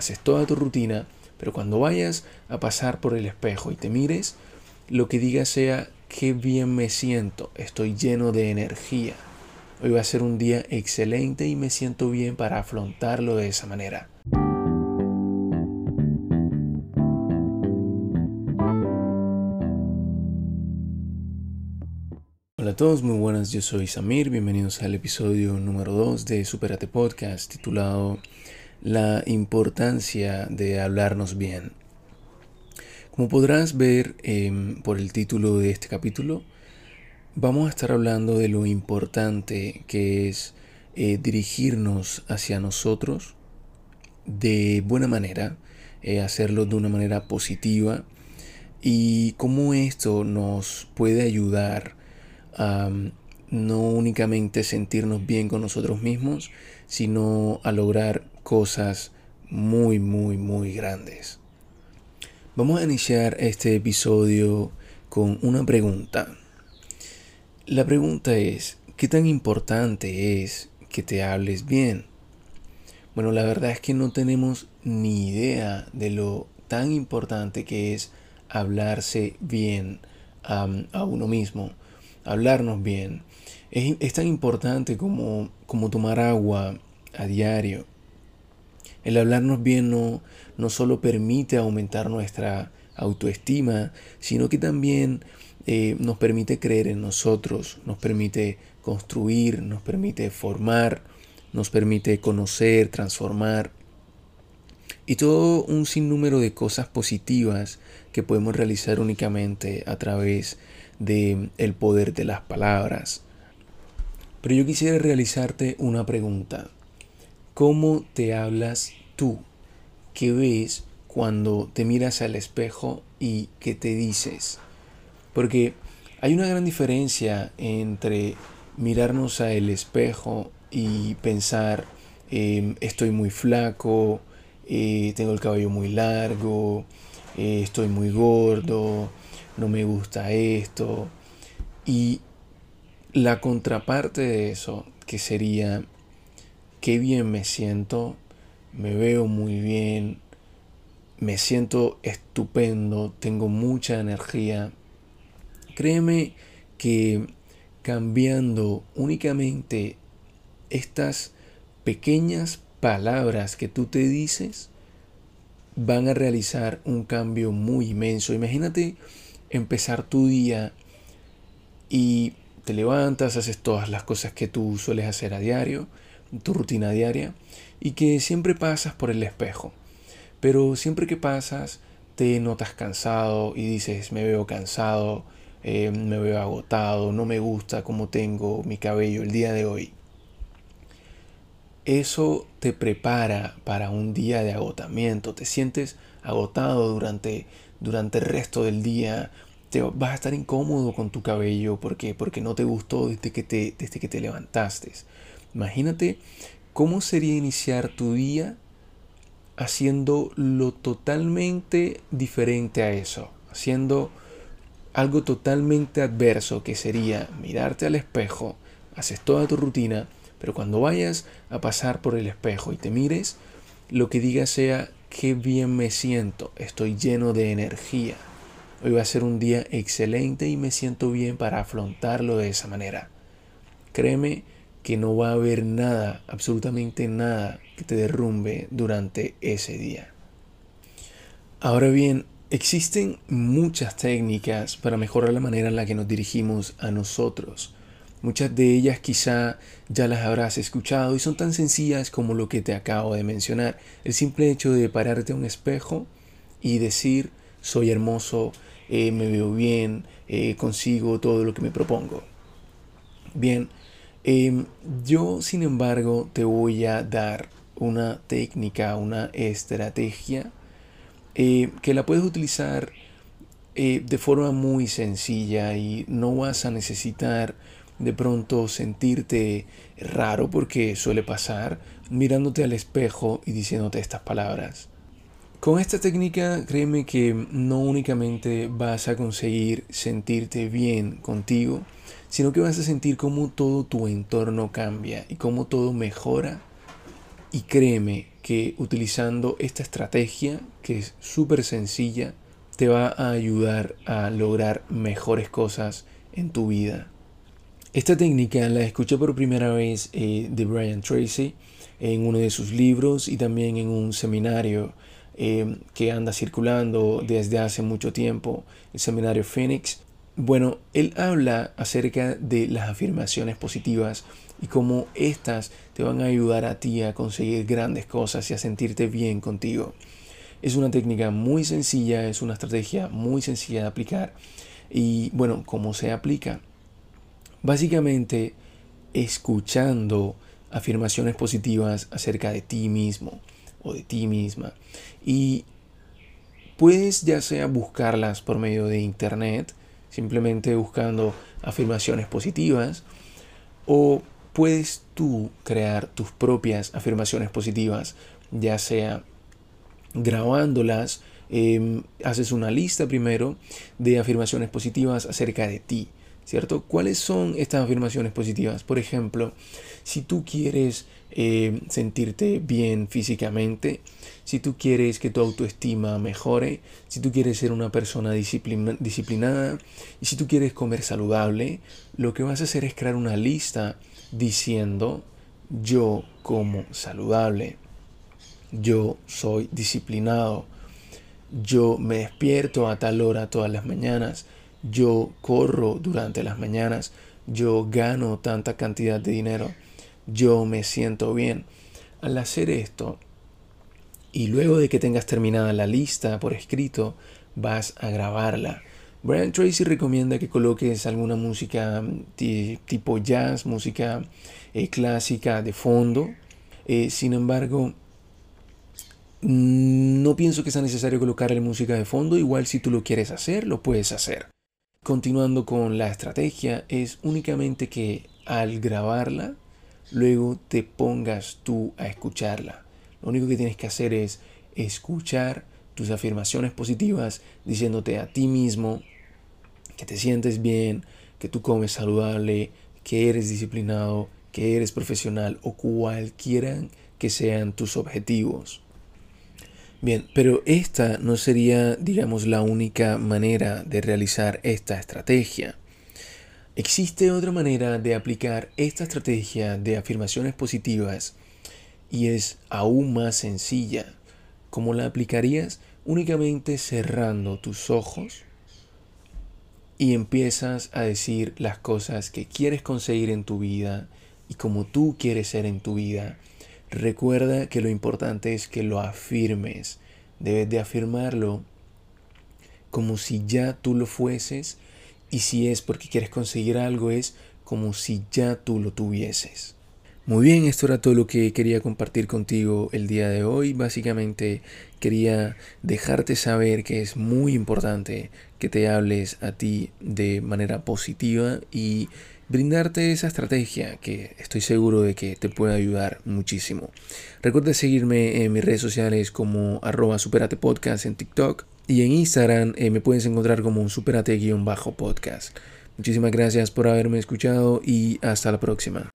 haces toda tu rutina, pero cuando vayas a pasar por el espejo y te mires, lo que digas sea, qué bien me siento, estoy lleno de energía. Hoy va a ser un día excelente y me siento bien para afrontarlo de esa manera. Hola a todos, muy buenas, yo soy Samir, bienvenidos al episodio número 2 de Superate Podcast titulado La importancia de hablarnos bien. Como podrás ver em, por el título de este capítulo, vamos a estar hablando de lo importante que es eh, dirigirnos hacia nosotros de buena manera, eh, hacerlo de una manera positiva y cómo esto nos puede ayudar a no únicamente sentirnos bien con nosotros mismos, sino a lograr cosas muy, muy, muy grandes. Vamos a iniciar este episodio con una pregunta. La pregunta es, ¿qué tan importante es que te hables bien? Bueno, la verdad es que no tenemos ni idea de lo tan importante que es hablarse bien a uno mismo hablarnos bien. Es, tan importante como, como tomar agua a diario. El hablarnos bien no, no solo permite aumentar nuestra autoestima, sino que también eh, nos permite creer en nosotros, nos permite construir, nos permite formar, nos permite conocer, transformar y todo un sinnúmero de cosas positivas que podemos realizar únicamente a través de el poder de las palabras. Pero yo quisiera realizarte una pregunta. ¿Cómo te hablas tú? ¿Qué ves cuando te miras al espejo y qué te dices? Porque hay una gran diferencia entre mirarnos al espejo y pensar em, estoy muy flaco, eh, tengo el cabello muy largo, eh, estoy muy gordo, no me gusta esto. Y la contraparte de eso, que sería, qué bien me siento, me veo muy bien, me siento estupendo, tengo mucha energía. Créeme que cambiando únicamente estas pequeñas palabras que tú te dices, van a realizar un cambio muy inmenso. Imagínate empezar tu día y te levantas, haces todas las cosas que tú sueles hacer a diario, tu rutina diaria, y que siempre pasas por el espejo. Pero siempre que pasas te notas cansado y dices, me veo cansado, eh, me veo agotado, no me gusta cómo tengo mi cabello el día de hoy. Eso te prepara para un día de agotamiento, te sientes agotado durante durante el resto del día. Te vas a estar incómodo con tu cabello porque, porque no te gustó desde que te, desde que te levantaste. Imagínate cómo sería iniciar tu día haciendo lo totalmente diferente a eso, haciendo algo totalmente adverso que sería mirarte al espejo, haces toda tu rutina, pero cuando vayas a pasar por el espejo y te mires, lo que digas sea qué bien me siento, estoy lleno de energía. Hoy va a ser un día excelente y me siento bien para afrontarlo de esa manera. Créeme que no va a haber nada, absolutamente nada que te derrumbe durante ese día. Ahora bien, existen muchas técnicas para mejorar la manera en la que nos dirigimos a nosotros. Muchas de ellas quizá ya las habrás escuchado y son tan sencillas como lo que te acabo de mencionar. El simple hecho de pararte a un espejo y decir soy hermoso, eh, me veo bien, eh, consigo todo lo que me propongo. Bien, em, yo sin embargo te voy a dar una técnica, una estrategia eh, que la puedes utilizar de forma muy sencilla y no vas a necesitar de pronto sentirte raro porque suele pasar mirándote al espejo y diciéndote estas palabras. Con esta técnica créeme que no únicamente vas a conseguir sentirte bien contigo, sino que vas a sentir cómo todo tu entorno cambia y cómo todo mejora Y créeme que utilizando esta estrategia, que es súper sencilla, te va a ayudar a lograr mejores cosas en tu vida. Esta técnica la escuché por primera vez eh, de Brian Tracy en uno de sus libros y también en un seminario eh, que anda circulando desde hace mucho tiempo, el seminario Phoenix. Bueno, él habla acerca de las afirmaciones positivas y cómo éstas te van a ayudar a ti a conseguir grandes cosas y a sentirte bien contigo. Es una técnica muy sencilla, es una estrategia muy sencilla de aplicar. Y bueno, ¿cómo se aplica? Básicamente escuchando afirmaciones positivas acerca de ti mismo o de ti misma. Y puedes ya sea buscarlas por medio de internet, simplemente buscando afirmaciones positivas, o puedes tú crear tus propias afirmaciones positivas, ya sea grabándolas, em, haces una lista primero de afirmaciones positivas acerca de ti, ¿cierto? ¿Cuáles son estas afirmaciones positivas? Por ejemplo, si tú quieres em, sentirte bien físicamente, si tú quieres que tu autoestima mejore, si tú quieres ser una persona disciplinada y si tú quieres comer saludable, lo que vas a hacer es crear una lista diciendo yo como saludable, yo soy disciplinado, yo me despierto a tal hora todas las mañanas, yo corro durante las mañanas, yo gano tanta cantidad de dinero, yo me siento bien. Al hacer esto, y luego de que tengas terminada la lista por escrito, vas a grabarla. Brian Tracy recomienda que coloques alguna música tipo jazz, música eh, clásica de fondo. Eh, sin embargo, no pienso que sea necesario colocar la música de fondo. Igual si tú lo quieres hacer, lo puedes hacer. Continuando con la estrategia, es únicamente que al grabarla, luego te pongas tú a escucharla. Lo único que tienes que hacer es escuchar tus afirmaciones positivas diciéndote a ti mismo que te sientes bien, que tú comes saludable, que eres disciplinado, que eres profesional o cualquiera que sean tus objetivos. Bien, pero esta no sería, digamos, la única manera de realizar esta estrategia. Existe otra manera de aplicar esta estrategia de afirmaciones positivas y es aún más sencilla. ¿Cómo la aplicarías? Únicamente cerrando tus ojos y empiezas a decir las cosas que quieres conseguir en tu vida y como tú quieres ser en tu vida. Recuerda que lo importante es que lo afirmes. Debes de afirmarlo como si ya tú lo fueses y si es porque quieres conseguir algo es como si ya tú lo tuvieses. Muy bien, esto era todo lo que quería compartir contigo el día de hoy. Básicamente quería dejarte saber que es muy importante que te hables a ti de manera positiva y brindarte esa estrategia que estoy seguro de que te puede ayudar muchísimo. Recuerda seguirme en mis redes sociales como arroba superatepodcast en TikTok y en Instagram eh, me puedes encontrar como un superate-podcast. Muchísimas gracias por haberme escuchado y hasta la próxima.